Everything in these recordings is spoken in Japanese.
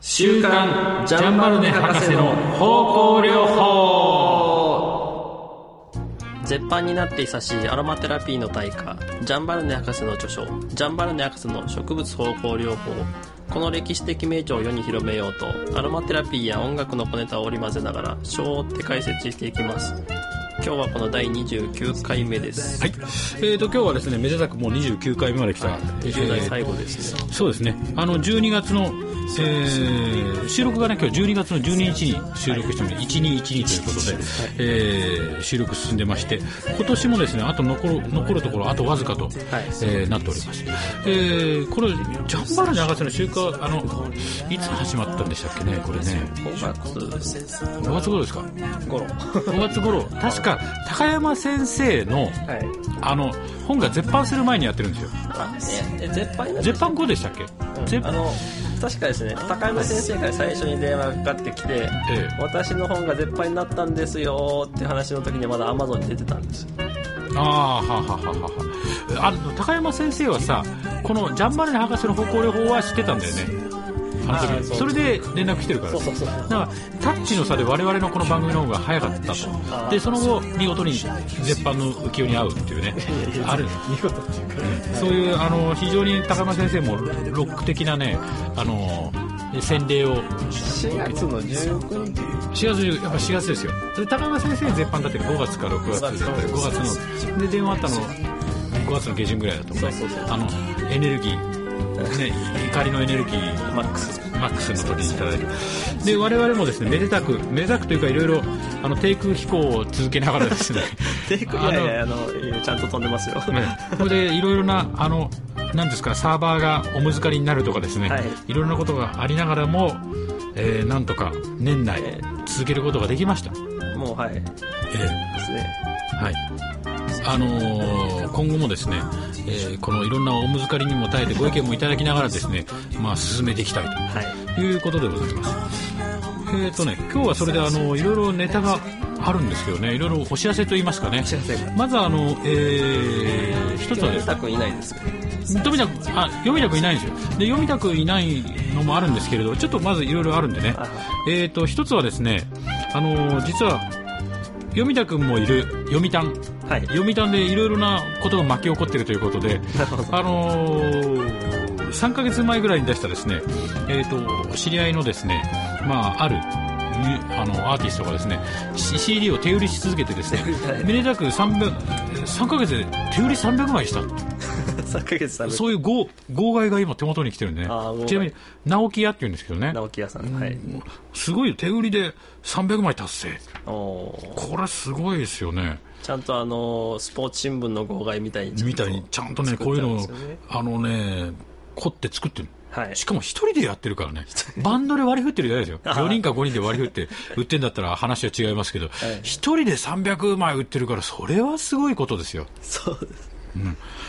週刊ジャンバルネ博士の方向療法。絶版になって久しいアロマテラピーの大家ジャンバルネ博士の著書「ジャンバルネ博士の植物方向療法」この歴史的名著を世に広めようとアロマテラピーや音楽の小ネタを織り交ぜながら章を追って解説していきます。今日はこの第29回目です。はい、えー、と今日はですねめでたくもう29回目まで来た、はい20代最後ですね、そうですね。あの12月の、えー収録がね今日12月の12日に収録しても、1212ということで、えー収録進んでまして今年もですねあと残る残るところあとわずかと、えーなっております、えーこれジャンバル長瀬の週間あのいつ始まったんでしたっけねこれね。5月5月頃ですか？頃。5月頃。確か高山先生のはい。あの本が絶版する前にやってるんですよ。絶版絶版後でしたっけ、絶あの確かですね高山先生から最初に電話がかかってきて、ええ。私の本が絶版になったんですよって話の時にまだアマゾンに出てたんですよ。ああはあはあはあは。ああの高山先生はさこのジャンバルネ博士の方向療法は知ってたんだよねあの時あーそれで連絡来てるからそうそうそうだからタッチの差で我々のこの番組の方が早かったと。でその後見事に絶版の浮世に合うっていうね ある。見事っていうかそういうあの非常に高山先生もロック的なねあの洗礼を。4月の19日。4月10やっぱ4月ですよ。で高山先生絶版だって5月か6月だったり5月ので電話あったの5月の下旬ぐらいだと思う。そうそうそう。あのエネルギーね怒りのエネルギーマックス。マックスの時にいただいて。で我々もですねめでたくめでたくというかいろいろあの低空飛行を続けながらですね。テイクいやいやあのちゃんと飛んでますよ。ねこれでいろいろなあのなんですかサーバーがお難りになるとかですね、はい。い、ろいろなことがありながらも、えーなんとか年内え続けることができました、もうはい。でえすね。えはいあのー今後もですね、えーこのいろんなお難りにも耐えてご意見もいただきながらですね、まあ、進めていきたいはい。ということでございます。えっ、とね今日はそれであのいろいろネタがあるんですけどねいろいろお知らせと言いますかね。まずあの、えー一つはですね。たくんいないです富田君あ読田君いないんですよ。で読田君いないのもあるんですけれどちょっとまずいろいろあるんでね。は。いえー、と一つはですねあのー実は読田君もいる読谷はい。読谷でいろいろなことが巻き起こっているということであのー3ヶ月前ぐらいに出したですね、えー、と知り合いのですね、まあ、あるあのアーティストがですね CD を手売りし続けてですねはい めでたく300 3ヶ月で手売り300枚した。3ヶ月食べそういう号号外が今手元に来てるんでね。ちなみに直木屋って言うんですけどね。直木屋さん。はい。すごいよ。手売りで300枚達成。これすごいですよねちゃんとあのスポーツ新聞の号外みたいにちゃんとみたいにちゃんとね作こういうのあのね凝って作ってる。はい。しかも一人でやってるからね。バンドで割り振ってるじゃないですよ。あー。4人か5人で割り振って売ってんだったら話は違いますけど。一人で300枚売ってるからそれはすごいことですよ。そうです、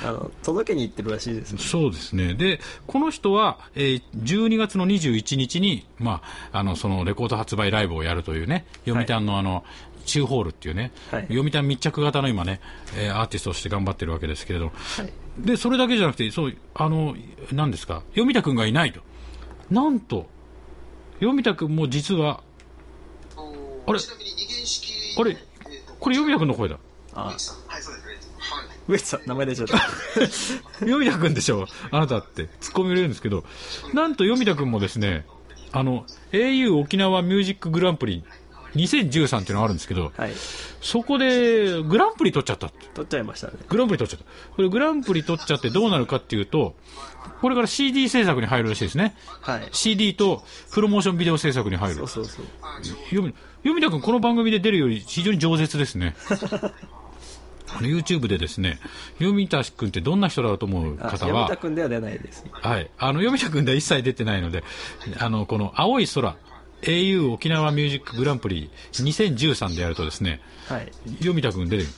あの届けに行ってるらしいですそうですね。で、この人は、えー12月の21日に、まあ、あの、そのレコード発売ライブをやるというね、読谷のあの、チューホールっていうね、はい。読谷密着型の今ね、えーアーティストとして頑張ってるわけですけれど、はい。で、それだけじゃなくて、そう、あの、何ですか、読谷くんがいないと。なんと、読谷くんも実は、あれ？あれ？これ読谷くんの声だ。あはい、そうです地さん名前出ちゃった。読谷くんでしょ？あなたって、ツッコミ入れるんですけど、なんと読谷くんもですね、あの、au 沖縄ミュージックグランプリ2013っていうのがあるんですけど、はい。そこでグランプリ取っちゃった。取っちゃいましたね。グランプリ取っちゃった。これグランプリ取っちゃってどうなるかっていうと、これから CD 制作に入るらしいですね。はい。CD とプロモーションビデオ制作に入る。そう。そうそう。読み読田君この番組で出るより非常に饒舌ですね YouTube でですね読田君ってどんな人だと思うあ方は山田君では出ないですはい、あの読田君では一切出てないのであのこの青い空 au 沖縄ミュージックグランプリ2013でやるとですねはい。読田君出てる。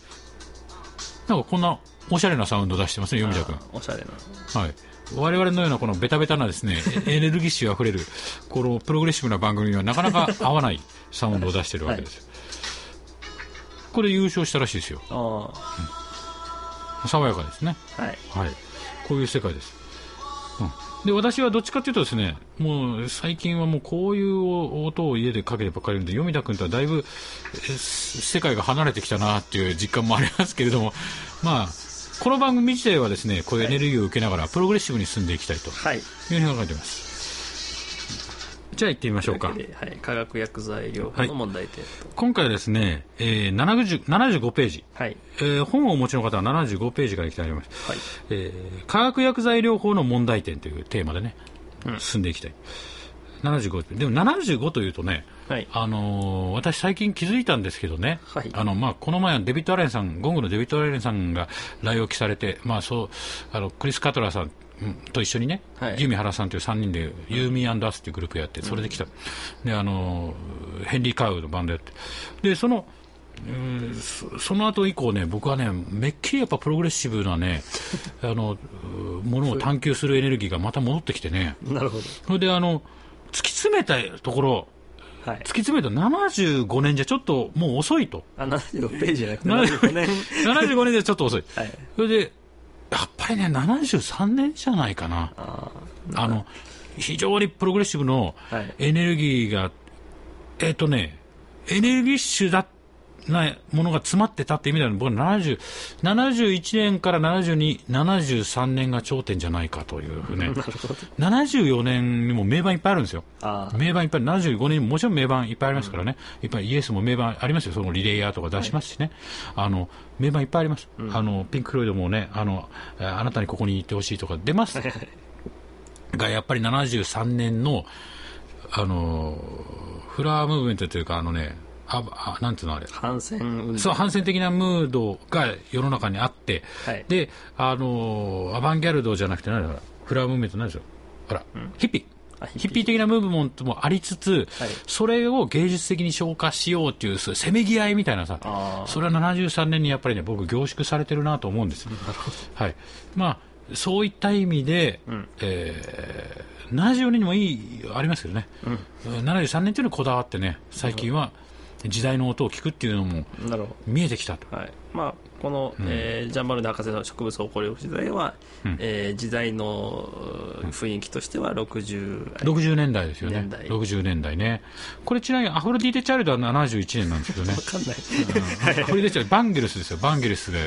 なんかこんなおしゃれなサウンド出してますね読田君。あおしゃれな。はい。我々のようなこのベタベタなですね、エネルギッシュあふれる、このプログレッシブな番組にはなかなか合わないサウンドを出してるわけですよ。これ優勝したらしいですよ。あ爽やかですね。あはいはい。こういう世界です。うん。で私はどっちかというとですねもう最近はもうこういう音を家でかけてばっかりいるんで読田君とはだいぶえ世界が離れてきたなっていう実感もありますけれども まあこの番組自体はですねこういうエネルギーを受けながらプログレッシブに進んでいきたいとはいいうふうに考えていますじゃあ行ってみましょうか。はい、化学薬剤療法の問題点。と今回はですね、えー、70 75ページ。はい。えー本をお持ちの方は75ページからいきたいと思います、はい。えー化学薬剤療法の問題点というテーマでね、進んでいきたい。75でも75というとね、はい。あのー私最近気づいたんですけどね、はい。あのまあ、この前デビッド・アレンさんゴングのデビッド・アレンさんが来沖されて、まあ、そうあのクリス・カトラーさんうんと一緒にね、はい。ユーミハラさんという3人で、ユーミーアスというグループやって、それで来た、であのヘンリー・カウのバンドやって、でそのうんそその後以降ね、僕はね、めっきりやっぱプログレッシブなね、あのうものを探求するエネルギーがまた戻ってきてね、なるほど。それであの突き詰めたところ、はい。突き詰めた75年じゃちょっともう遅いと、あ75ページじゃなくて75 75年。75年じゃちょっと遅い、はい。それでやっぱりね、73年じゃないかな。ああの非常にプログレッシブのはいエネルギーが、えっ、とね、エネルギッシュだなものが詰まってたって意味では、僕は70 71年から72、73年が頂点じゃないかというふうね、74年にも名盤いっぱいあるんですよ。名盤いっぱい、75年にももちろん名盤いっぱいありますからね、いっぱいイエスも名盤ありますよ、そのリレイヤーとか出しますしね、あの名盤いっぱいあります、あのピンク・フロイドもねあの、えあなたにここに行ってほしいとか出ます。が、やっぱり73年のあのフラワームーブメントというか、あのね、ああなんていうのあれ。反戦そう反戦的なムードが世の中にあって、はい。であのアバンギャルドじゃなくて何だろう。フラムーブメントなんでしょうあら、ヒッピー。あヒッピー。ヒッピー的なムーブメントもありつつ、はい。それを芸術的に消化しようっていうせめぎ合いみたいなさそれは73年にやっぱりね僕凝縮されてるなと思うんです。はい。まあそういった意味で、えー74年にもいいありますけどね、73年というのにこだわってね最近は時代の音を聞くっていうのも見えてきたと。ど、はい。まあ、この、えージャンバルネ博士の植物を起こる時代は、えー時代のう雰囲気としては60、60年代ですよね。年代。60年代ね。これちなみにアフロディーテ・チャイルドは71年なんですけどね。わかんない。アフロディーテ・チャイルドバンゲルスですよ。バンゲルスが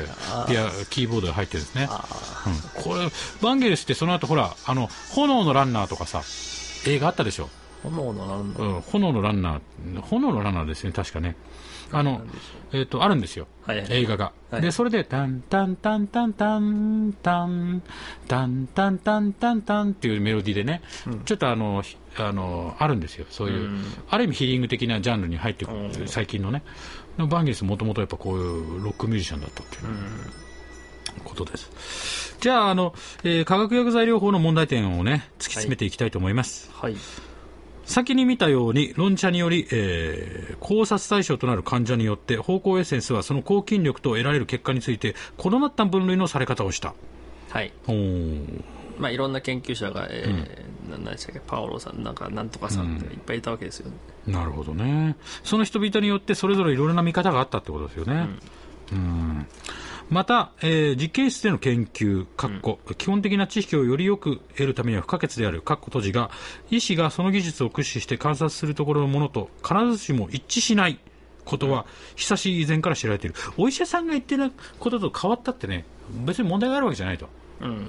ピアキーボードが入ってるんですね、うん、これバンゲルスってその後ほらあの炎のランナーとかさ映画あったでしょ炎のなんだうん、炎のランナー、炎のランナーですね、確かね。あの、えっ、と、あるんですよ。はいはい映画が。はいで、それで、タンタンタンタンタンタン、タンタンタンタンタンっていうメロディーでね、ちょっとあの、ひあの、あるんですよ。そういう、ある意味ヒーリング的なジャンルに入ってくる、最近のね。でもバンゲリスもともとやっぱこういうロックミュージシャンだったっていう。ことです。じゃあ、あの、えー化学薬剤療法の問題点をね、突き詰めていきたいと思います。はい先に見たように論茶により、えー考察対象となる患者によって方向エッセンスはその抗菌力と得られる結果について異なった分類のされ方をした。はい。まあ、いろんな研究者が、えーな何でしたっけ？パオロさんなんかなんとかさんっていっぱいいたわけですよね、なるほどね。その人々によってそれぞれいろいろな見方があったってことですよね、うんまた、えー実験室での研究、かっこ基本的な知識をよりよく得るためには不可欠である、かっこ閉じが、医師がその技術を駆使して観察するところのものと必ずしも一致しないことは、久しい以前から知られている。お医者さんが言ってることと変わったってね、別に問題があるわけじゃないと。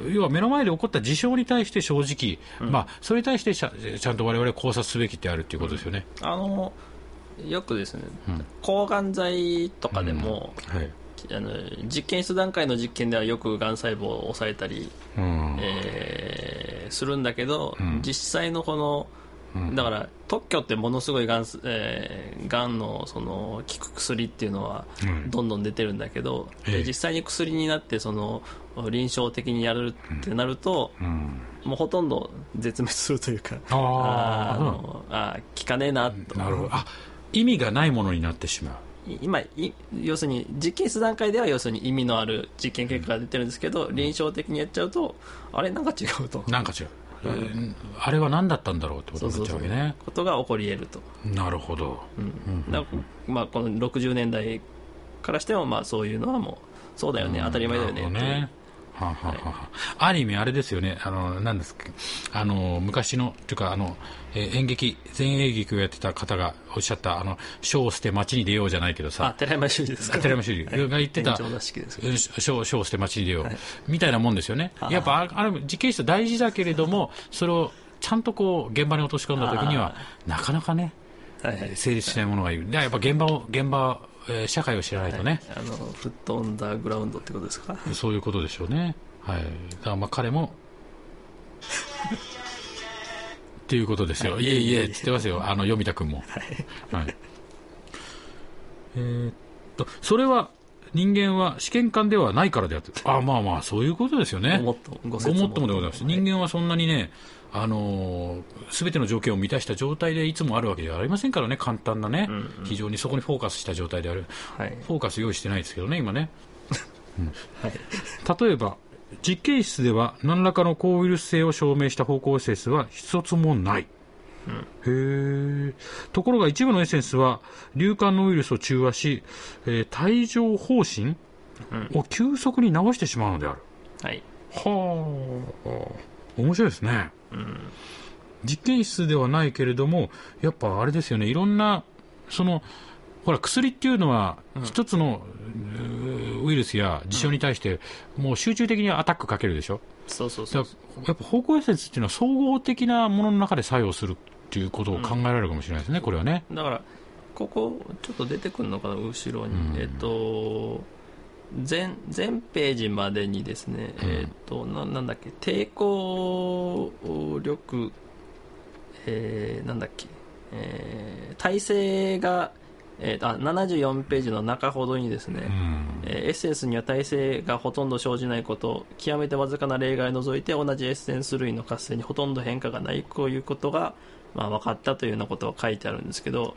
要は目の前で起こった事象に対して正直、まあ、それに対してちゃちゃんと我々は考察すべきであるということですよね。あのよくですね、抗がん剤とかでも、はいあの実験室段階の実験ではよくがん細胞を抑えたり、うん。えーするんだけど、実際のこの、だから特許ってものすごいがん,、えー、がんのその効く薬っていうのはうん。どんどん出てるんだけど、ええ。で実際に薬になってその臨床的にやるってなると、うん。もうほとんど絶滅するというかあー。あーあのあー効かねえなと。なるほど。あ、意味がないものになってしまう。い今い要するに実験室段階では要するに意味のある実験結果が出てるんですけど、臨床的にやっちゃうとあれなんか違うと。なんか違う。えーあれは何だったんだろうってことになっちゃうわけね。ことが起こり得ると、なるほど。だからまあ、この60年代からしてもまあそういうのはもうそうだよね、当たり前だよねね。はあはあはあ、ある意味あれですよね、あの、なんですか、あの、昔の、というか、あの、えー演劇、前衛劇をやってた方がおっしゃった、あの、書を捨て街に出ようじゃないけどあさ、寺山修司ですか？寺山修司。が言ってた書書を捨て街に出よう、みたいなもんですよね。やっぱ、ああれ、実験室大事だけれども、それをちゃんとこう、現場に落とし込んだ時には、なかなかね、はいはい。成立しないものがいる。でやっぱ現場を、現場、えー社会を知らないとね、あのフットオンダーグラウンドってことですか？そういうことでしょうね。はい。だからまあ彼も、っていうことですよ。いえいえ、って言ってますよ。あの、読田君も。はい。えーっと、それは、人間は試験官ではないからであって、あまあまあ、そういうことですよね。ごもっともでございます。人間はそんなにね、あのすべての条件を満たした状態でいつもあるわけではありませんからね、簡単なね、非常にそこにフォーカスした状態である。はいフォーカス用意してないですけどね、今ね。はい例えば、実験室では何らかの抗ウイルス性を証明した方向エッセンスは一つもない。へえ。ところが一部のエッセンスは流感のウイルスを中和し、えー帯状疱疹を急速に治してしまうのである。はいはあ、面白いですね。実験室ではないけれども、やっぱあれですよね、いろんな、その、ほら、薬っていうのは、一つの、ウイルスや事象に対して、もう集中的にアタックかけるでしょ？そうそうそうやっぱ方向エッセンスっていうのは総合的なものの中で作用するっていうことを考えられるかもしれないですね、これはね。だからここちょっと出てくるのかな後ろに、えっと全全ページまでにですね、えっとななんだっけ抵抗力えーなんだっけ、えー体制が、えーあ74ページの中ほどにですね、えーエッセンスには耐性がほとんど生じないこと極めてわずかな例外を除いて同じエッセンス類の活性にほとんど変化がないこういうことが、まあ、分かったというようなことが書いてあるんですけど、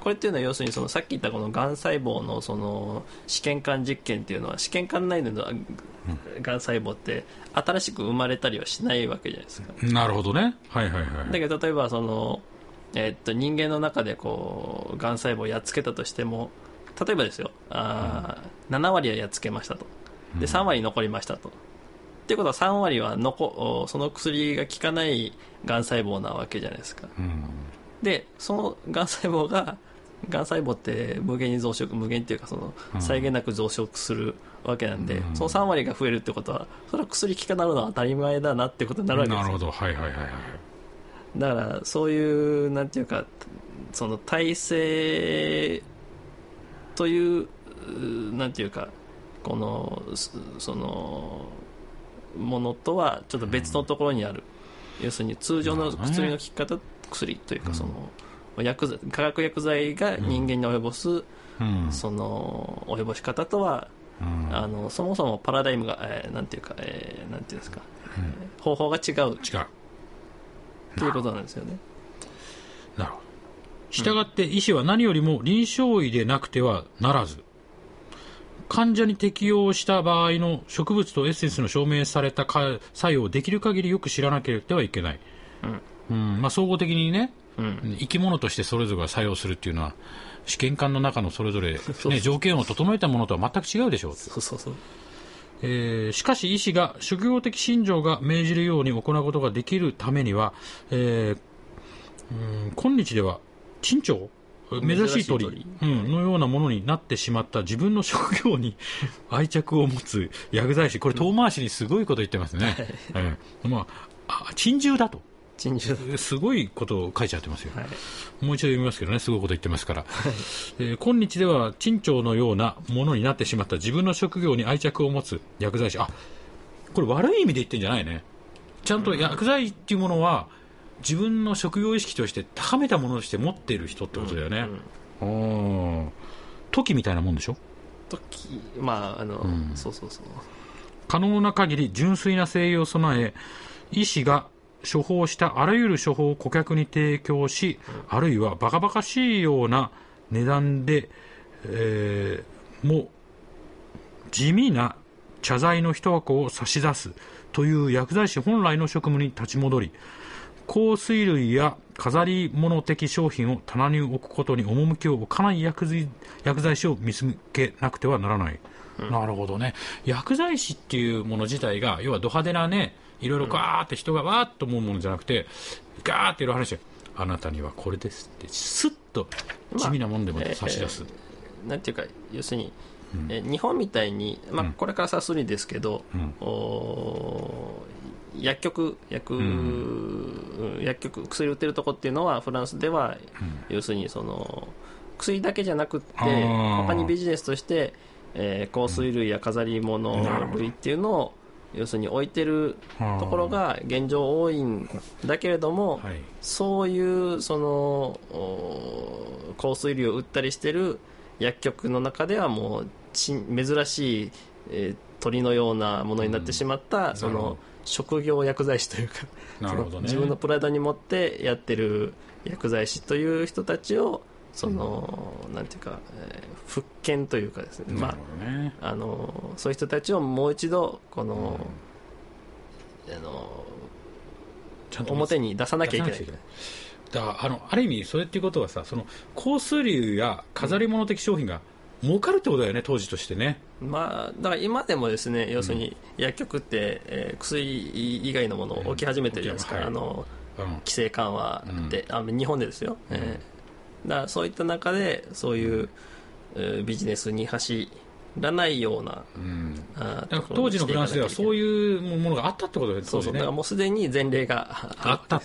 これっていうのは要するにそのさっき言ったこのがん細胞のその試験管実験っていうのは試験管内でのがん細胞って新しく生まれたりはしないわけじゃないですか。なるほどね。はいはいはい。だけど例えばその、えっと人間の中でこうがん細胞をやっつけたとしても例えばですよあー、7割はやっつけましたとで3割残りましたと。っていうことは3割は残おその薬が効かないがん細胞なわけじゃないですか。うんでそのがん細胞ががん細胞って無限に増殖無限っていうかその際限なく増殖するわけなんで、うんその3割が増えるってことはそれは薬効かなるのは当たり前だなってことになるわけですよなるほど。はいはいはいはい。だからそういうなんていうかその体制といううなんていうかこのすそのものとはちょっと別のところにある、要するに通常の薬の効き方、薬というかその、薬剤化学薬剤が人間に及ぼす、うん。その及ぼし方とは、うんあのそもそもパラダイムが、えーなんていうか、えーなんていうんですか、えー方法が違う違う。ということなんですよね。なるほど。したがって医師は何よりも臨床医でなくてはならず、患者に適用した場合の植物とエッセンスの証明されたか作用をできる限りよく知らなければいけない。うん。まあ、総合的にね、うん。生き物としてそれぞれが作用するっていうのは、試験管の中のそれぞれ、ね、条件を整えたものとは全く違うでしょう。そうそうそう。えーしかし医師が職業的信条が命じるように行うことができるためには、えーうん今日では珍鳥珍しい鳥。うん、のようなものになってしまった自分の職業に 愛着を持つ薬剤師これ遠回しにすごいこと言ってますね、えーまあ、あ珍獣だと。珍獣すごいことを書いちゃってますよ、はい。もう一度読みますけどね、すごいこと言ってますから。えー今日では、珍鳥のようなものになってしまった自分の職業に愛着を持つ薬剤師。あ、これ悪い意味で言ってんじゃないね。ちゃんと薬剤っていうものは、自分の職業意識として高めたものとして持っている人ってことだよね。うん。時みたいなもんでしょ？時まああの、ん。そうそうそう。可能な限り純粋な誠意を備え、医師が処方したあらゆる処方を顧客に提供し、あるいはバカバカしいような値段で、えーも地味な茶剤の一箱を差し出すという薬剤師本来の職務に立ち戻り、香水類や飾り物的商品を棚に置くことに趣を置かない薬剤薬剤師を見つけなくてはならない、なるほどね。薬剤師っていうもの自体が要はド派手なねいろいろガーって人がわーっと思うものじゃなくてガーっていろいろ話してあなたにはこれですってスッと地味なもんでも差し出す、なんていうか要するに、え日本みたいに、まあ、これからさすりですけど、お薬局薬,、薬局薬売ってるとこっていうのはフランスでは、要するにその薬だけじゃなくって他にビジネスとして、えー香水類や飾り物類っていうのを要するに置いてるところが現状多いんだけれども、はい。そういうそのお香水類を売ったりしてる薬局の中ではもうち珍しい、えー鳥のようなものになってしまった、そなるほど。の職業薬剤師というかなるほどね。自分のプライドに持ってやってる薬剤師という人たちをその、なんていうか、えー復権というかですね、ねあ、あのそういう人たちをもう一度この、あのちゃんと表に出さなきゃいけない。だあのある意味それっていうことはさその香水類や飾り物的商品が儲かるってことだよね当時としてね。まあ、だから今でもですね要するに薬局って、えー薬以外のものを置き始めてるじゃないですか、はいあのうん。規制緩和って、あ日本でですよ、えー。だからそういった中でそういう、えービジネスに走らないような、うん。あ当時のフランスではそうういうものがあったってことだよねそうそうだからもうすでに前例があった。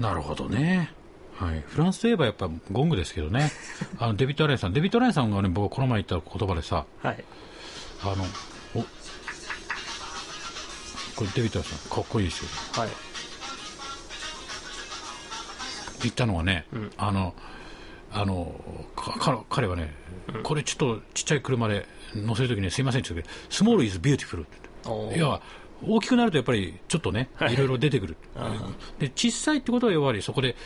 なるほどねはい、フランスといえばやっぱゴングですけどね、あのデビッド・アレンさん、デビッド・アレンさんがね、僕、この前言った言葉でさ、はい。あの、おこれデビッド・アレンさん、かっこいいですよ。はい。言ったのはね、あの、あの、かか彼はね、これちょっとちっちゃい車で乗せるときにすいませんって言って、 small is beautiful って。おー。要は、大きくなるとやっぱりちょっとね、いろいろ出てくる。で、小さいってことはやはりそこで、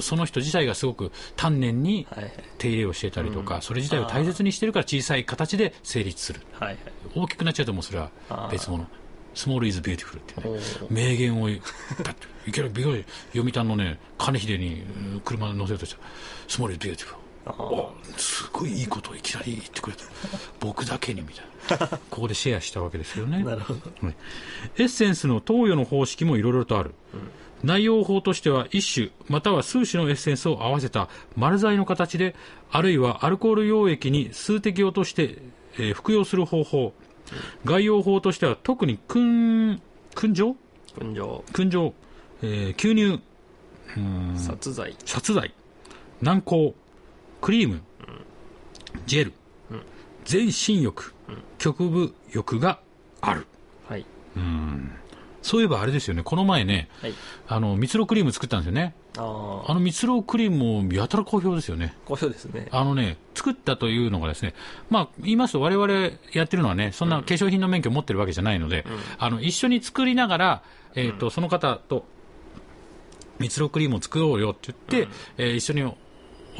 その人自体がすごく丹念にはいはい手入れをしてたりとか、それ自体を大切にしてるから小さい形で成立する。はいはい大きくなっちゃうともうそれは別物。 small is beautiful っていうねお、名言を、だって、いきなりビヨ読谷のね、金秀にうん車に乗せるとしたら、 small is beautiful。おすごいいいことをいきなり言ってくれた。僕だけにみたいな。ここでシェアしたわけですよね。なるほど。はい。エッセンスの投与の方式もいろいろとある、内容法としては一種または数種のエッセンスを合わせた丸剤の形であるいはアルコール溶液に数滴落として、えー服用する方法。概要法としては特に燻燻蒸？燻蒸、えー吸入。殺剤。殺剤。軟膏。クリーム、ジェル、全身浴、局部浴がある。はい。そういえばあれですよね、この前ね、はい。あの、蜜ろクリーム作ったんですよね。あああの蜜ろクリームもやたら好評ですよね。好評ですね。あのね、作ったというのがですね、まあ、言いますと我々やってるのはね、そんな化粧品の免許を持ってるわけじゃないので、あの、一緒に作りながら、えっ、と、その方と、蜜ろクリームを作ろうよって言って、えー一緒に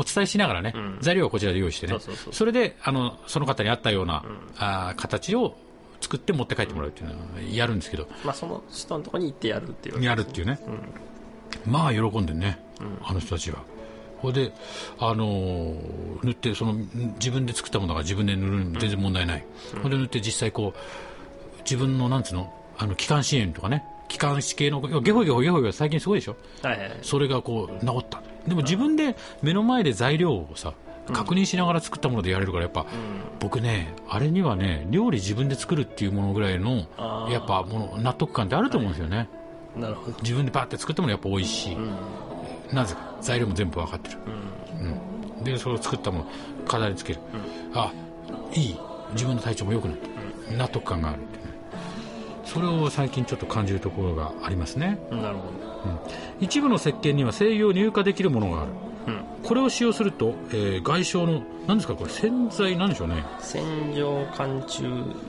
お伝えしながらね、材料はこちらで用意してね、それで、あの、その方に合ったような、あー形を作って持って帰ってもらうっていうのはやるんですけど、まあその人のところに行ってやるっていうやるっていうね、まあ喜んでね、あの人たちは。これで、あのー塗ってその自分で作ったものが自分で塗るの全然問題ない、これで塗って実際こう自分のなんつうの？あの気管支炎とかね。気管支系のゲホゲホゲホゲホ最近すごいでしょ？はいはいはい。それがこう治ったでも自分で目の前で材料をさ確認しながら作ったものでやれるからやっぱ、僕ねあれにはね料理自分で作るっていうものぐらいのやっぱもう納得感ってあると思うんですよね、なるほど。自分でバーって作ったものやっぱ美味しい、なぜか材料も全部分かってる、うん。でそれを作ったもの飾り付ける、あいい。自分の体調も良くなった、納得感があるってねそれを最近ちょっと感じるところがありますね。なるほ一部の石鹸には制御入荷できるものがある。ど、うん、これを使用すると、えー外傷の何ですか？これ洗剤なんでしょうね。洗浄貫中。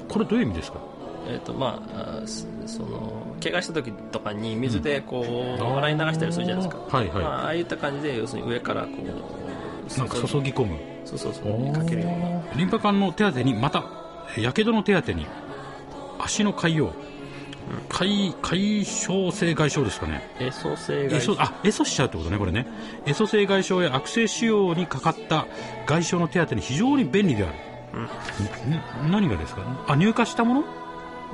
これどういう意味ですか？えっ、とまあその怪我した時とかに水でこう、ん。洗い流したりするじゃないですか。はいはい。まあ、ああいった感じで要するに上からこうなんか注ぎ込む。そうそうそう。かけるような。リンパ管の手当てにまたやけどの手当てに足の潰瘍解解消性外傷ですかね。エソ性エ外ソあエソしちゃうってことねこれね。エソ性外傷や悪性腫瘍にかかった外傷の手当てに非常に便利である、ん。ん何がですか？あ入荷したもの？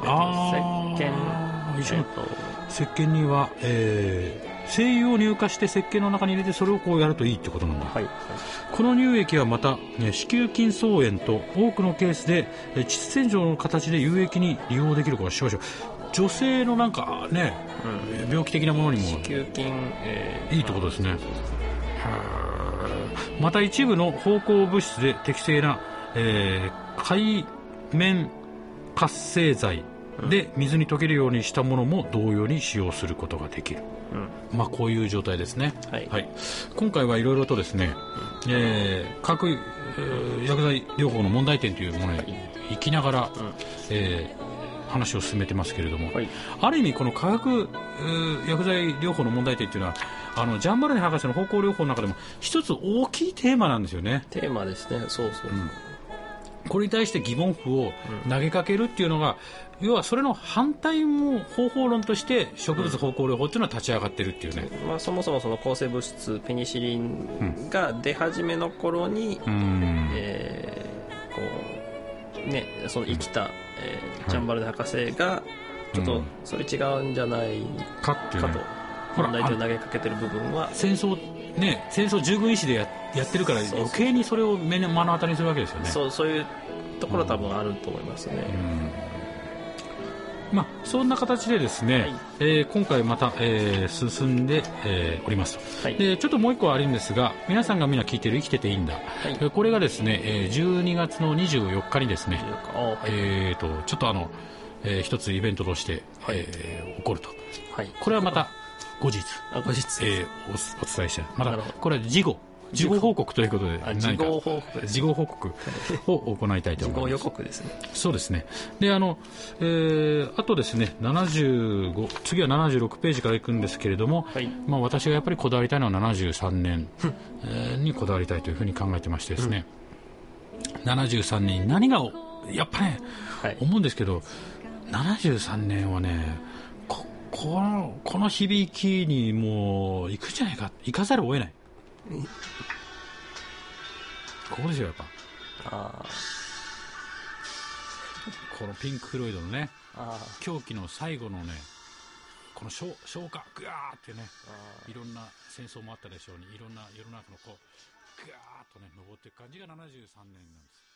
あ石鹸。ー一緒に。えっと。石鹸には、えー精油を乳化して石鹸の中に入れてそれをこうやるといいってことなんだ、はい。この乳液はまたね子宮筋層炎と多くのケースでえー膣洗浄の形で有益に利用できるから少々女性のなんかね、病気的なものにも子宮筋、えーいいってことですね。また一部の芳香物質で適正な、えー海面活性剤で水に溶けるようにしたものも同様に使用することができる、まあこういう状態ですね。はい。今回はいろいろとですね、えー各、えー薬剤療法の問題点というものに行きながら、えー話を進めてますけれども、はい。ある意味この化学、えー薬剤療法の問題点っていうのはあのジャンバルネ博士の方向療法の中でも一つ大きいテーマなんですよね。テーマですね。そうそう、これに対して疑問符を投げかけるっていうのが、要はそれの反対も方法論として植物方向療法っていうのは立ち上がってるっていうね。まあ、そもそもその抗生物質ペニシリンが出始めの頃に、うん。えーこうねその生きた、えージャンバルネ博士がちょっとうん。それ違うんじゃないかっていうね。かと問題点を投げかけてる部分は。戦争ね戦争従軍医師でややってるから余計にそれを目の目の当たりにするわけですよね。そうそういうところは多分あると思いますね、まあ、そんな形でですね、はい。えー今回また、えー進んで、えーおります、はい。でちょっともう一個あるんですが皆さんがみんな聞いてる「生きてていいんだ」い。えーこれがですね、えー12月の24日にですね、あはい。えー、とちょっとあの、えー一つイベントとして、はい。えー起こると。はい。これはまた後日、あ後日えーおお伝えしてまたなるほど。これは事後事後報告ということで事後報告です事後報告を行いたいと事後予思います。告ですね。そうですね。で、あの、えー、あとですね、75、次は76ページからいくんですけれども、はい。まあ私がやっぱりこだわりたいのは73年、えーにこだわりたいというふうに考えてましてですね、73年に何がお、やっぱね、はい。思うんですけど、73年はね、ここの、この響きにもう、行くんじゃないか、行かざるを得ない。ここですよ、やっぱ。あこのピンク・フロイドのね、狂気の最後のねこの消消化ぐわーってねいろんな戦争もあったでしょうにいろんな世の中のこうぐわーっとね登っていく感じが73年なんです